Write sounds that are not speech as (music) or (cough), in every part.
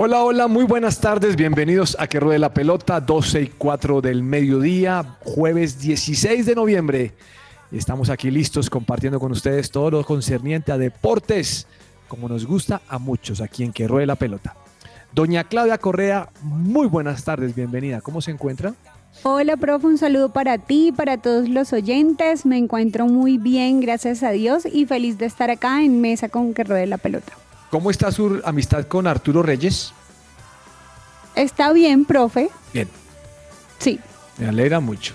Hola, hola, muy buenas tardes, bienvenidos a Que Ruede la Pelota, 12 y 4 del mediodía, jueves 16 de noviembre. Estamos aquí listos compartiendo con ustedes todo lo concerniente a deportes, como nos gusta a muchos aquí en Que Ruede la Pelota. Doña Claudia Correa, muy buenas tardes, bienvenida. ¿Cómo se encuentra? Hola, profe, un saludo para ti para todos los oyentes. Me encuentro muy bien, gracias a Dios, y feliz de estar acá en Mesa con que ruede la pelota. ¿Cómo está su amistad con Arturo Reyes? Está bien, profe. Bien, Sí. me alegra mucho.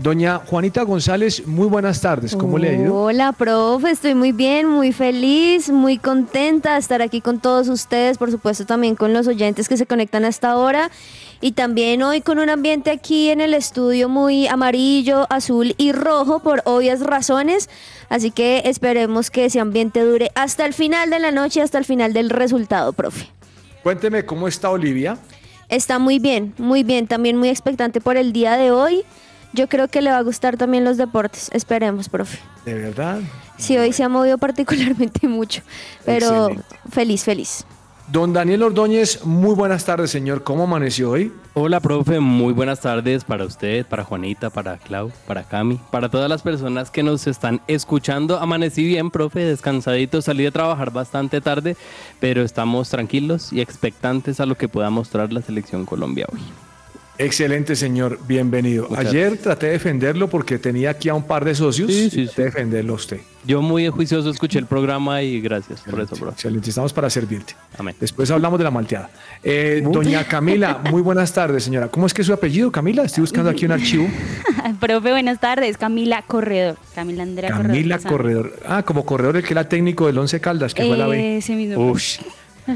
Doña Juanita González, muy buenas tardes, ¿cómo le ha ido? Hola, profe, estoy muy bien, muy feliz, muy contenta de estar aquí con todos ustedes, por supuesto también con los oyentes que se conectan hasta ahora y también hoy con un ambiente aquí en el estudio muy amarillo, azul y rojo por obvias razones, así que esperemos que ese ambiente dure hasta el final de la noche, hasta el final del resultado, profe. Cuénteme cómo está Olivia. Está muy bien, muy bien, también muy expectante por el día de hoy. Yo creo que le va a gustar también los deportes, esperemos, profe. ¿De verdad? Sí, hoy se ha movido particularmente (laughs) mucho, pero Excelente. feliz, feliz. Don Daniel Ordóñez, muy buenas tardes, señor. ¿Cómo amaneció hoy? Hola, profe, muy buenas tardes para usted, para Juanita, para Clau, para Cami, para todas las personas que nos están escuchando. Amanecí bien, profe, descansadito, salí de trabajar bastante tarde, pero estamos tranquilos y expectantes a lo que pueda mostrar la selección Colombia hoy. Excelente, señor. Bienvenido. Muchas Ayer traté de defenderlo porque tenía aquí a un par de socios. Sí, y sí, de defenderlo a usted. Yo muy juicioso escuché el programa y gracias por eso, profe. Excelente. Estamos para servirte. Amén. Después hablamos de la malteada. Eh, doña Camila, muy buenas tardes, señora. ¿Cómo es que es su apellido, Camila? Estoy buscando aquí un archivo. (laughs) profe, buenas tardes. Camila Corredor. Camila Andrea Camila Corredor. Ah, como corredor, el que era técnico del Once Caldas, que fue la B. Ese mismo.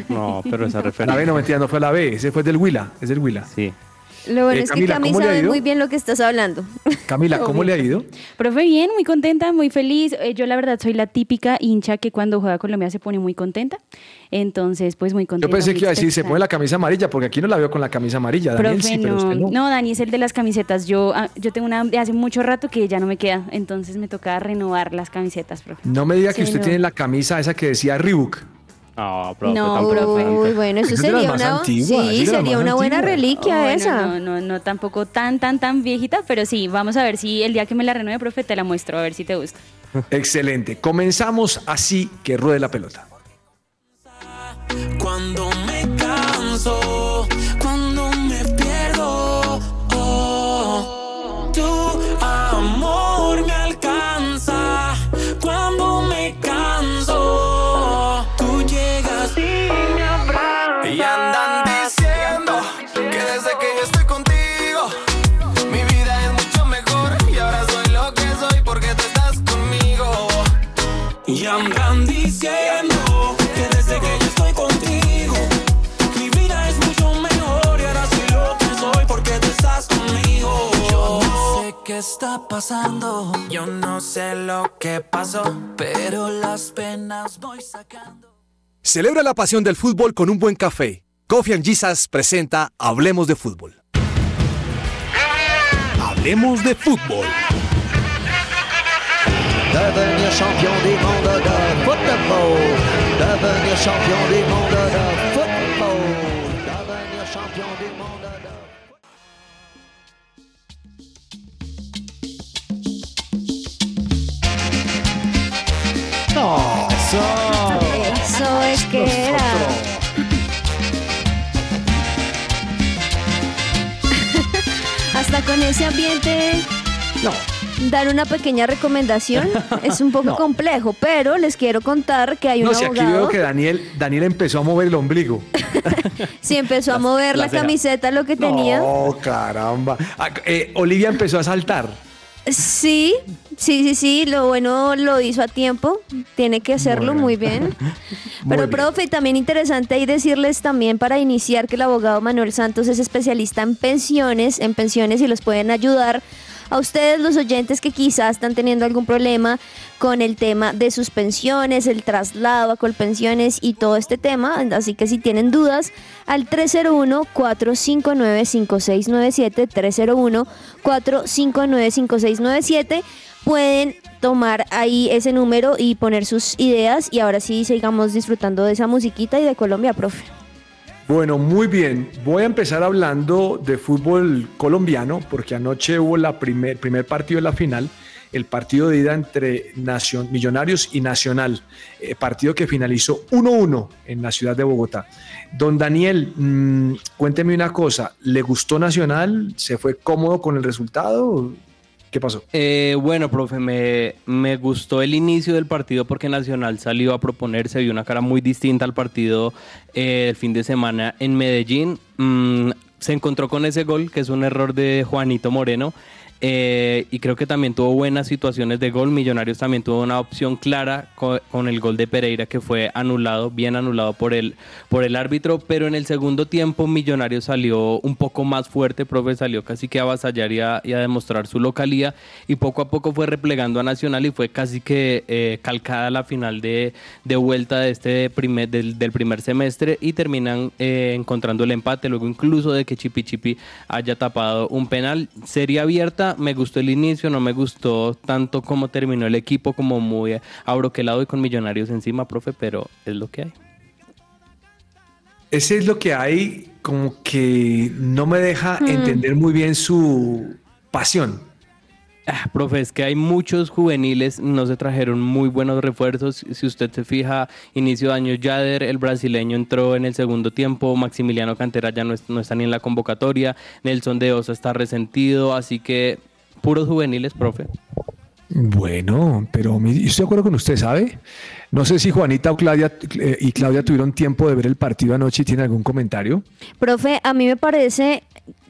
No, pero esa (laughs) La B referencia. no mentira, no fue la B. Ese fue del Huila. Es del Huila. Sí. Lo bueno Eh, es que Camila, Cami ¿cómo le ha sabe muy bien lo que estás hablando. Camila, ¿cómo le ha ido? Profe, bien, muy contenta, muy feliz. Eh, Yo la verdad soy la típica hincha que cuando juega Colombia se pone muy contenta. Entonces, pues muy Yo contenta. pensé muy que iba a decir, se pone la camisa amarilla, porque aquí no la veo con la camisa amarilla. Daniel Profe, sí, pero no, usted no. no, Dani es el de las camisetas. Yo, ah, yo tengo una de hace mucho rato que ya no me queda, entonces me toca renovar las camisetas, profe. No me diga que Sí, usted no. tiene la camisa esa que decía Reebok. No, profe, No, tampoco profe. Uy, bueno, eso sería una, sí, sería una buena reliquia esa. No, no, no tampoco tan, tan, tan viejita, pero sí, vamos a ver si el día que me la renueve, profe, te la muestro, a ver si te gusta. (laughs) Excelente. Comenzamos así que ruede la pelota. Cuando está pasando, yo no sé lo que pasó, pero las penas voy sacando. Celebra la pasión del fútbol con un buen café. Coffee and Jesus presenta Hablemos de Fútbol. Hablemos de Fútbol. Devenir champion du monde de football. Devenir champion du monde de football. Eso es que era. (laughs) Hasta con ese ambiente, No. dar una pequeña recomendación (laughs) es un poco complejo, pero les quiero contar que hay un No, si aquí veo que Daniel, Daniel empezó a mover el ombligo. (laughs) Sí, empezó a mover la, camiseta, lo que tenía. No, caramba. Ah, eh, Olivia empezó a saltar. Sí, sí, sí, sí, lo bueno lo hizo a tiempo, tiene que hacerlo muy bien. (laughs) Pero, bien. profe, también interesante ahí decirles también para iniciar que el abogado Manuel Santos es especialista en pensiones, en pensiones y los pueden ayudar a ustedes los oyentes que quizás están teniendo algún problema con el tema de sus pensiones, el traslado a Colpensiones y todo este tema. Así que si tienen dudas, al 301-459-5697, 301-459-5697, pueden tomar ahí ese número y poner sus ideas. Y ahora sí, sigamos disfrutando de esa musiquita y de Colombia, profe. Bueno, muy bien. Voy a empezar hablando de fútbol colombiano porque anoche hubo la primer, primer partido de la final, el partido de ida entre Millonarios y Nacional, eh, partido que finalizó 1-1 en la ciudad de Bogotá. Don Daniel, mm, cuénteme una cosa, ¿le gustó Nacional? ¿Se fue cómodo con el resultado? ¿Qué pasó? Eh, bueno, profe, me, me gustó el inicio del partido porque Nacional salió a proponerse, vio una cara muy distinta al partido eh, el fin de semana en Medellín. Mm, se encontró con ese gol, que es un error de Juanito Moreno. Eh, y creo que también tuvo buenas situaciones de gol. Millonarios también tuvo una opción clara co- con, el gol de Pereira que fue anulado, bien anulado por el, por el árbitro. Pero en el segundo tiempo Millonarios salió un poco más fuerte, profe, salió casi que a avasallar y a, y a demostrar su localía. Y poco a poco fue replegando a Nacional y fue casi que eh, calcada la final de, de vuelta de este primer, del, del primer semestre y terminan eh, encontrando el empate, luego incluso de que Chipi Chipi haya tapado un penal. Serie abierta, me gustó el inicio, no me gustó tanto como terminó el equipo, como muy abroquelado y con millonarios encima, profe, pero es lo que hay. Ese es lo que hay, como que no me deja entender muy bien su pasión. Ah, profe, es que hay muchos juveniles, no se trajeron muy buenos refuerzos. Si usted se fija, inicio de año Yader, el brasileño entró en el segundo tiempo, Maximiliano Cantera ya no, no está ni en la convocatoria, Nelson de Osa está resentido, así que puros juveniles, profe. Bueno, pero yo estoy de acuerdo con usted, ¿sabe? No sé si Juanita o Claudia, eh, y Claudia tuvieron tiempo de ver el partido anoche y tienen algún comentario. Profe, a mí me parece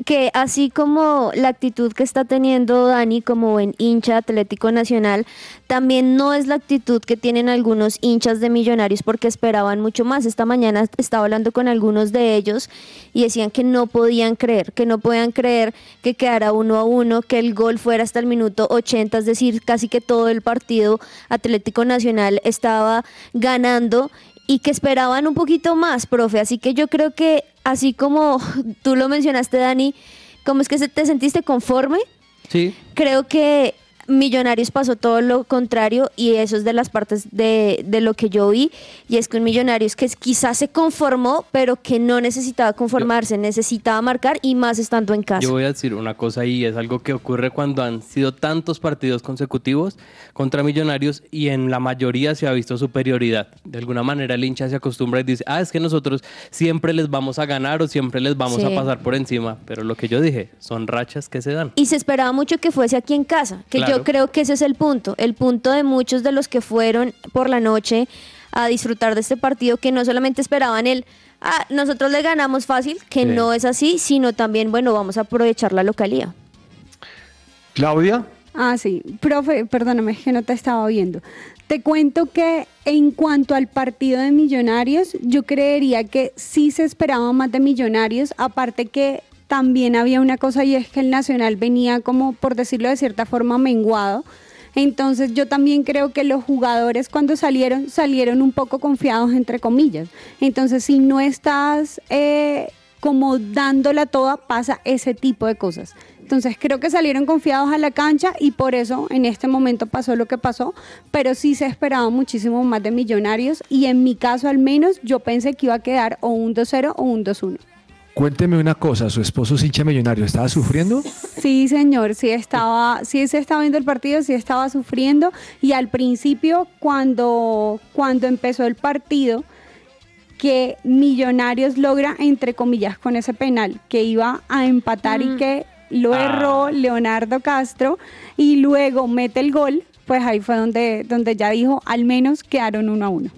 que así como la actitud que está teniendo Dani como buen hincha Atlético Nacional, también no es la actitud que tienen algunos hinchas de Millonarios porque esperaban mucho más. Esta mañana estaba hablando con algunos de ellos y decían que no podían creer, que no podían creer que quedara uno a uno, que el gol fuera hasta el minuto 80, es decir, casi que todo el partido Atlético Nacional estaba ganando y que esperaban un poquito más, profe. Así que yo creo que, así como (laughs) tú lo mencionaste, Dani, ¿cómo es que te sentiste conforme? Sí. Creo que Millonarios pasó todo lo contrario y eso es de las partes de, de lo que yo vi y es que un Millonarios que quizás se conformó pero que no necesitaba conformarse, necesitaba marcar y más estando en casa. Yo voy a decir una cosa y es algo que ocurre cuando han sido tantos partidos consecutivos contra Millonarios y en la mayoría se ha visto superioridad. De alguna manera el hincha se acostumbra y dice, ah, es que nosotros siempre les vamos a ganar o siempre les vamos Sí. a pasar por encima. Pero lo que yo dije, son rachas que se dan. Y se esperaba mucho que fuese aquí en casa, que Claro. yo creo que ese es el punto, el punto de muchos de los que fueron por la noche a disfrutar de este partido, que no solamente esperaban el, ah, nosotros le ganamos fácil, que Sí. no es así, sino también, bueno, vamos a aprovechar la localía. Claudia, Ah, sí. Profe, perdóname, es que no te estaba viendo. Te cuento que en cuanto al partido de Millonarios, yo creería que sí se esperaba más de Millonarios, aparte que también había una cosa y es que el Nacional venía como, por decirlo de cierta forma, menguado. Entonces yo también creo que los jugadores cuando salieron, salieron un poco confiados, entre comillas. Entonces si no estás eh, como dándola toda, pasa ese tipo de cosas. Entonces creo que salieron confiados a la cancha y por eso en este momento pasó lo que pasó, pero sí se esperaba muchísimo más de Millonarios y en mi caso al menos yo pensé que iba a quedar o un 2-0 o un 2-1. Cuénteme una cosa, ¿su esposo es hincha millonario? ¿Estaba sufriendo? Sí, señor, sí estaba, sí se estaba viendo el partido, sí estaba sufriendo y al principio cuando, cuando empezó el partido que Millonarios logra entre comillas con ese penal que iba a empatar y que lo Ah. erró Leonardo Castro y luego mete el gol, pues ahí fue donde, donde ya dijo al menos quedaron uno a uno.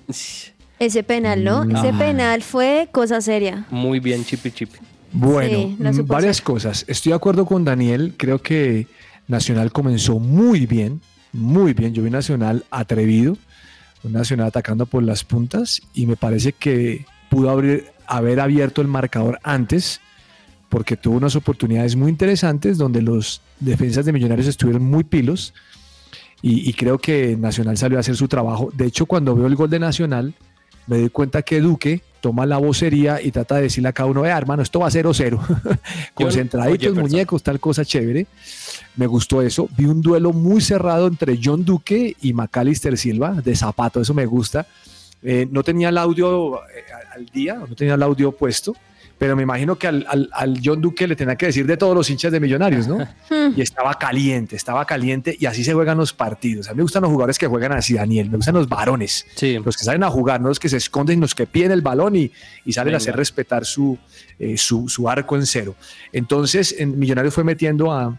Ese penal, ¿no? Ese penal fue cosa seria. Muy bien, chipi chipi. Bueno, Sí, mm, varias cosas. Estoy de acuerdo con Daniel. Creo que Nacional comenzó muy bien, muy bien. Yo vi Nacional atrevido, un Nacional atacando por las puntas y me parece que pudo abrir- haber abierto el marcador antes porque tuvo unas oportunidades muy interesantes donde los defensas de Millonarios estuvieron muy pilos y, y creo que Nacional salió a hacer su trabajo. De hecho, cuando veo el gol de Nacional, me doy cuenta que Duque toma la vocería y trata de decirle a cada uno, vea hermano, esto va 0-0. (laughs) Concentraditos, Jefferson. muñecos, tal cosa chévere. Me gustó eso. Vi un duelo muy cerrado entre John Duque y Macalister Silva, de zapato, eso me gusta. Eh, no tenía el audio eh, al día, no tenía el audio puesto, pero me imagino que al, al- al John Duque le tenía que decir de todos los hinchas de Millonarios, ¿no? y estaba caliente, estaba caliente y así se juegan los partidos. A mí me gustan los jugadores que juegan así, Daniel, me gustan los varones, Sí. los que salen a jugar, no los que se esconden, los que piden el balón y, y salen Venga. a hacer respetar su, eh, su, su arco en cero. Entonces, en Millonarios fue metiendo a,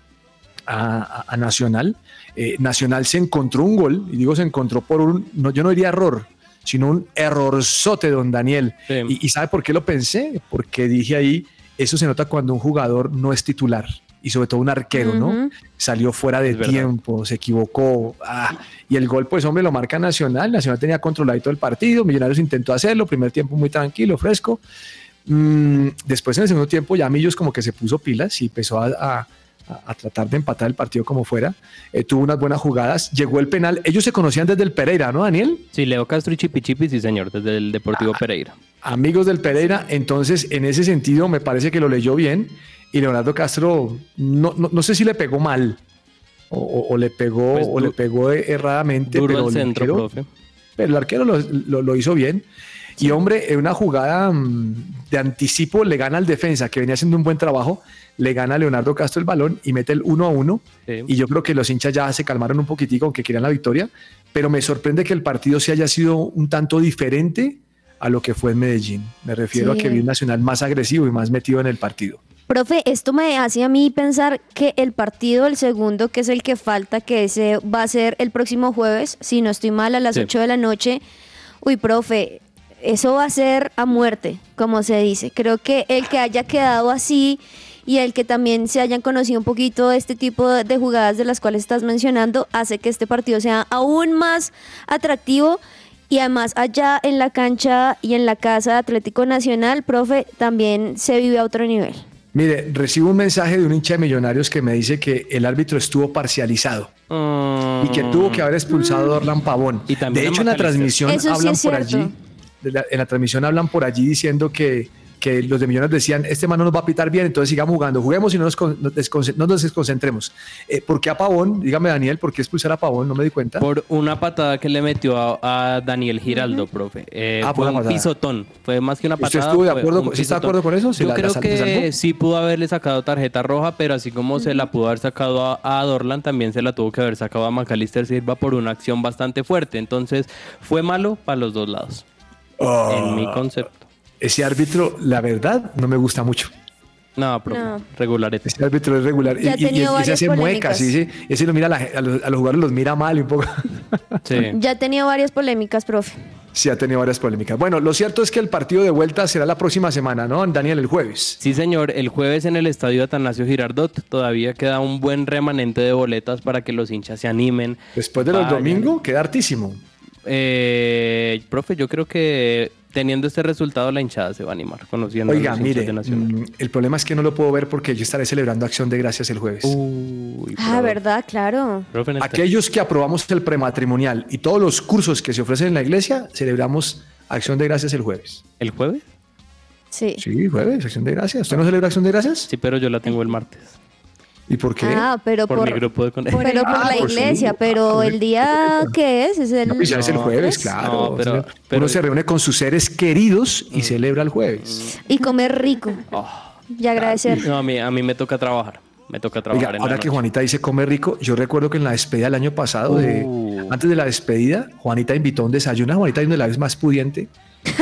a, a- Nacional. Eh, Nacional se encontró un gol, y digo se encontró por un, no, yo no diría error, sino un errorzote, don Daniel. Sí. Y, y ¿sabe por qué lo pensé? Porque dije ahí, eso se nota cuando un jugador no es titular, y sobre todo un arquero, ¿no? Salió fuera de Es verdad. tiempo, se equivocó. ah, y el gol, pues hombre, lo marca Nacional. Nacional tenía controlado todo el partido. Millonarios intentó hacerlo. Primer tiempo muy tranquilo, fresco. Mm, después en el segundo tiempo ya Millos como que se puso pilas y empezó a, a- a- a tratar de empatar el partido como fuera. Eh, tuvo unas buenas jugadas. Llegó el penal. Ellos se conocían desde el Pereira, ¿no, Daniel? Sí, Leo Castro y Chipi Chipi, sí señor, desde el Deportivo Ah. Pereira. amigos del Pereira, entonces en ese sentido me parece que lo leyó bien y Leonardo Castro no, no, no sé si le pegó mal o, le pegó Pues o le pegó erradamente, Duro pero el centro, profe. pero el arquero lo, lo- lo hizo bien. Y hombre, en una jugada mm, de anticipo le gana al defensa que venía haciendo un buen trabajo, le gana a Leonardo Castro el balón y mete el 1 a 1 Sí. y yo creo que los hinchas ya se calmaron un poquitico, aunque querían la victoria, pero me sorprende que el partido se haya sido un tanto diferente a lo que fue en Medellín. Me refiero Sí. a que vi un Nacional más agresivo y más metido en el partido. Profe, esto me hace a mí pensar que el partido, el segundo, que es el que falta, que ese va a ser el próximo jueves, si no estoy mal, a las Sí. 8 de la noche. Uy, profe, eso va a ser a muerte, como se dice. Creo que el que haya quedado así y el que también se hayan conocido un poquito este tipo de jugadas de las cuales estás mencionando, hace que este partido sea aún más atractivo. Y además allá en la cancha y en la casa de Atlético Nacional, profe, también se vive a otro nivel. Mire, recibo un mensaje de un hincha de Millonarios que me dice que el árbitro estuvo parcializado y que tuvo que haber expulsado a Orlan Pavón. Y también de hecho, en la transmisión Eso hablan por cierto. allí. La- en la transmisión hablan por allí diciendo que, que los de Millonarios decían, este man no nos va a pitar bien, entonces sigamos jugando, juguemos y no nos, con- nos desconce- no nos desconcentremos. Eh, ¿Por qué a Pavón? Dígame, Daniel, ¿por qué expulsar a Pavón? No me di cuenta. Por una patada que le metió a, a Daniel Giraldo, profe. Eh, Ah, fue un patada. pisotón. Fue más que una ¿Usted patada. estuvo de acuerdo con- sí está de acuerdo con eso? ¿Se Yo la- la creo se que sí pudo haberle sacado tarjeta roja, pero así como se la pudo haber sacado a, a Dorlan, también se la tuvo que haber sacado a Macalister Silva por una acción bastante fuerte. Entonces, fue malo para los dos lados. En mi concepto. Ese árbitro, la verdad, no me gusta mucho. No, profe. No. Regularete. Ese árbitro es regular. Ya y, y- y ese varias hace muecas, sí, sí. Ese lo mira a, la- a los, a los jugadores, los mira mal y un poco. Sí. (laughs) Ya ha tenido varias polémicas, profe. sí, ha tenido varias polémicas. Bueno, lo cierto es que el partido de vuelta será la próxima semana, ¿no? Daniel, el jueves. Sí, señor. El jueves en el estadio Atanasio Girardot todavía queda un buen remanente de boletas para que los hinchas se animen. Después de los domingos, queda hartísimo. Eh, profe, yo creo que teniendo este resultado la hinchada se va a animar, conociendo a Oiga, los hinchas mire, de Nacional. mm, el problema es que no lo puedo ver porque yo estaré celebrando Acción de Gracias el jueves. Uy, Ah. ¿verdad? Claro. Aquellos que aprobamos el prematrimonial y todos los cursos que se ofrecen en la iglesia, celebramos Acción de Gracias el jueves. ¿El jueves? Sí. Sí, jueves, Acción de Gracias. ¿Usted no celebra Acción de Gracias? Sí, pero yo la tengo el martes. ¿Y por qué? Ah, pero Por, por, mi grupo de con- pero por Ah, la por iglesia, pero ah, el día que es es el No, ya es el jueves, ¿es? claro. No, pero- Uno pero- se reúne con sus seres queridos y celebra el jueves. y comer rico Ah, y agradecer. no, a mí, a mí me toca trabajar. Me toca trabajar Oiga, en ahora la que. Juanita dice come rico, yo recuerdo que en la despedida del año pasado, de- Uh. antes de la despedida, Juanita invitó a un desayuno. Juanita es una de las más pudiente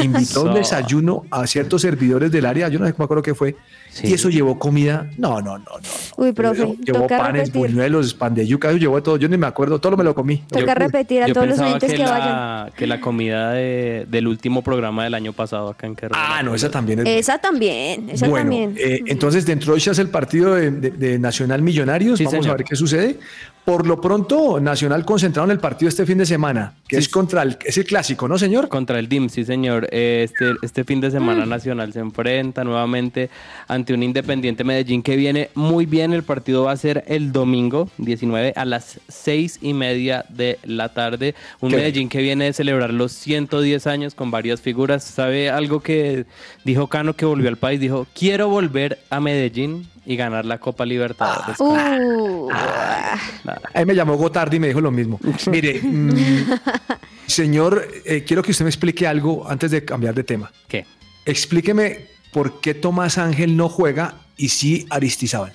invitó un desayuno a ciertos servidores del área, yo no sé me acuerdo qué fue, Sí. y eso llevó comida. No, no, no, no. Uy, profe, Llevó- panes, repetir. buñuelos, pan de yuca, eso llevó todo. Yo ni me acuerdo, todo me lo comí. Toca repetir a Yo todos los oyentes que, que, la, vayan. que la comida de- del último programa del año pasado acá en Querrero. Ah, no, esa también es. Esa también, esa bueno, también. eh, entonces dentro de hoy se hace el partido de, de- de Nacional Millonarios. Sí, Vamos a ver qué sucede. Por lo pronto, Nacional concentrado en el partido este fin de semana, que Sí. es contra el, es el clásico, ¿no, señor? Contra el DIM, sí, señor. Este, este fin de semana Nacional se enfrenta nuevamente ante un Independiente Medellín que viene muy bien. El partido va a ser el domingo 19 a las seis y media de la tarde. Un ¿Qué? Medellín que viene de celebrar los 110 años con varias figuras. ¿Sabe algo que dijo Cano que volvió al país? Dijo, quiero volver a Medellín y ganar la Copa Libertadores. Uh, Nada. Ahí me llamó Gotardi y me dijo lo mismo. (laughs) Mire, mm, señor, eh, quiero que usted me explique algo antes de cambiar de tema. ¿Qué? Explíqueme por qué Tomás Ángel no juega y sí Aristizábal.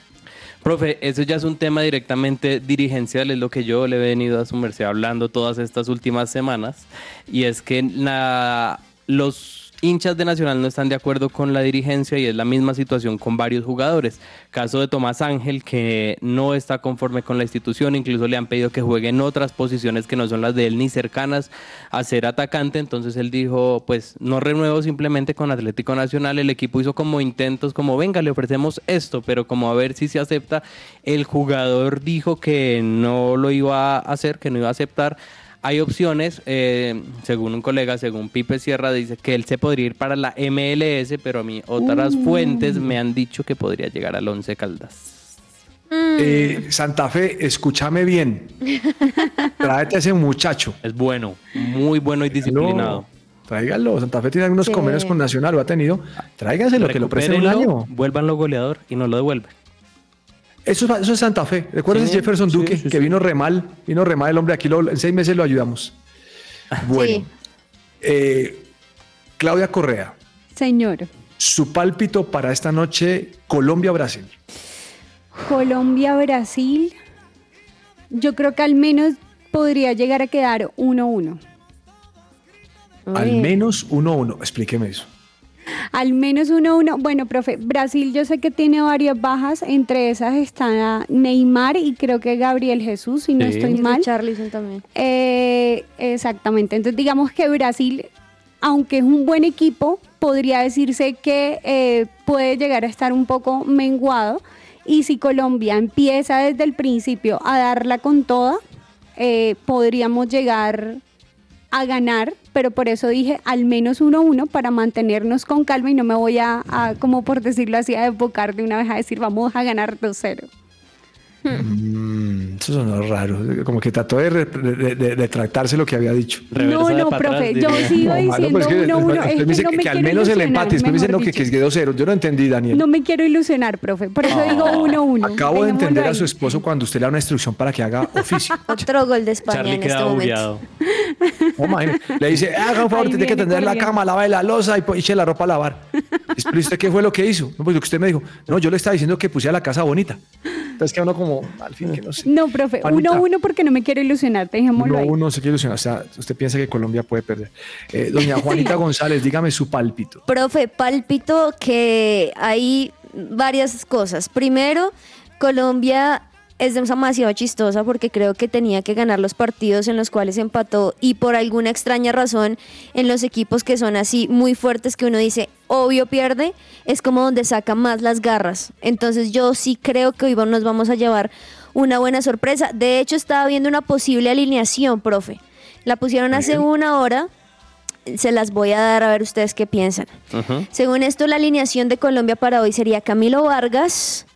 Profe, eso ya es un tema directamente dirigencial, es lo que yo le he venido a su merced hablando todas estas últimas semanas, y es que la- los hinchas de Nacional no están de acuerdo con la dirigencia y es la misma situación con varios jugadores. Caso de Tomás Ángel, que no está conforme con la institución, incluso le han pedido que juegue en otras posiciones que no son las de él ni cercanas a ser atacante, entonces él dijo, pues no renuevo simplemente con Atlético Nacional, el equipo hizo como intentos, como venga, le ofrecemos esto, pero como a ver si se acepta, el jugador dijo que no lo iba a hacer, que no iba a aceptar. Hay opciones, eh, según un colega, según Pipe Sierra, dice que él se podría ir para la MLS, pero a mí otras fuentes me han dicho que podría llegar al Once Caldas. Eh, Santa Fe, escúchame bien. (laughs) Tráete a ese muchacho. Es bueno, muy bueno y disciplinado. Tráigalo. Santa Fe tiene algunos Sí. convenios con Nacional, lo ha tenido. Tráiganselo, que lo presten un año. Vuélvanlo goleador y no lo devuelve. Eso, es- eso es Santa Fe. ¿Recuerdas Sí, Jefferson Duque? sí, que sí. vino re mal, vino re mal el hombre aquí, lo- en seis meses lo ayudamos. (laughs) Bueno, Sí. eh, Claudia Correa, Señor, su pálpito para esta noche, Colombia-Brasil. Colombia-Brasil, yo creo que al menos podría llegar a quedar 1-1. Al menos 1-1. Explíqueme eso. Al menos 1-1. Bueno, profe, Brasil yo sé que tiene varias bajas, entre esas está Neymar y creo que Gabriel Jesús, si no Sí. estoy Y mal. Richarlison también. Eh, exactamente. Entonces, digamos que Brasil, aunque es un buen equipo, podría decirse que eh, puede llegar a estar un poco menguado. Y si Colombia empieza desde el principio a darla con toda, eh, podríamos llegar a ganar, pero por eso dije al menos 1-1 para mantenernos con calma y no me voy a, a, como por decirlo así, a desbocar de una vez a decir vamos a ganar 2-0. Mm, eso sonó raro. Como que trató de, re- de- de- de retractarse lo que había dicho. Reversa no, no, profe, atrás, yo diría. sigo No, malo, diciendo pues que 1-1. después- es usted me que dice no que, me que al menos el empate, después me dice no, que, que quedó cero. Yo no entendí, Daniel. No me quiero ilusionar, profe. Por eso digo 1-1. Acabo de entender a su esposo cuando usted le da una instrucción para que haga oficio. (laughs) Otro gol de España Charlie en este momento. No, le dice, haga un favor, tiene que tender la cama, lave la losa y eche la ropa a lavar. (laughs) Pero usted qué fue lo que hizo? No, pues lo que usted me dijo. No, yo le estaba diciendo que pusiera la casa bonita. Entonces que uno como, al fin, que no sé. No, profe, Juanita. 1-1 porque no me quiero ilusionar. Dejémoslo No, ahí. uno se quiere ilusionar. O sea, usted piensa que Colombia puede perder. Eh, doña (laughs) Juanita González, dígame su pálpito. Profe, pálpito que hay varias cosas. Primero, Colombia es demasiado chistosa porque creo que tenía que ganar los partidos en los cuales empató y por alguna extraña razón en los equipos que son así muy fuertes que uno dice, obvio pierde, es como donde saca más las garras. Entonces yo sí creo que hoy nos vamos a llevar una buena sorpresa. De hecho, estaba viendo una posible alineación, profe. La pusieron hace una hora. Se las voy a dar a ver ustedes qué piensan. Según esto, la alineación de Colombia para hoy sería Camilo Vargas,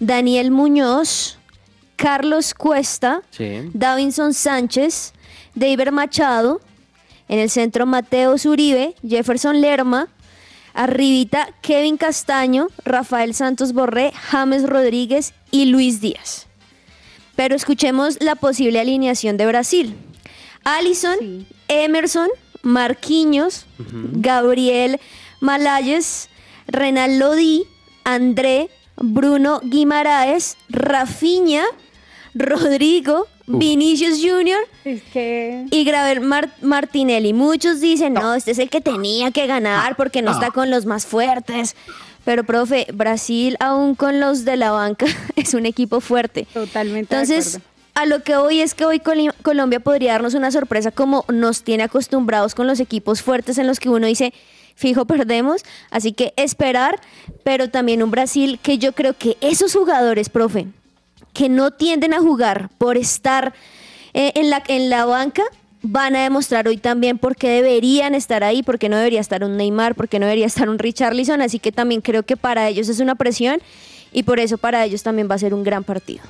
Daniel Muñoz, Carlos Cuesta, Sí. Davinson Sánchez, David Machado, en el centro Mateo Zuribe, Jefferson Lerma, arribita Kevin Castaño, Rafael Santos Borré, James Rodríguez y Luis Díaz. Pero escuchemos la posible alineación de Brasil. Alison, Sí. Emerson, Marquinhos, Gabriel Malayes, Renal Lodi, André, Bruno Guimaraes, Rafinha, Rodrigo, Vinicius Jr. Es que... y Graver Mar- Martinelli. Muchos dicen, no, este es el que tenía que ganar porque no está con los más fuertes. Pero, profe, Brasil, aún con los de la banca, (laughs) es un equipo fuerte. Totalmente Entonces, a lo que hoy es que hoy Colombia podría darnos una sorpresa como nos tiene acostumbrados con los equipos fuertes en los que uno dice, fijo, perdemos. Así que esperar, pero también un Brasil que yo creo que esos jugadores, profe, que no tienden a jugar por estar eh, en, la, en la banca, van a demostrar hoy también por qué deberían estar ahí, por qué no debería estar un Neymar, por qué no debería estar un Richarlison. Así que también creo que para ellos es una presión y por eso para ellos también va a ser un gran partido.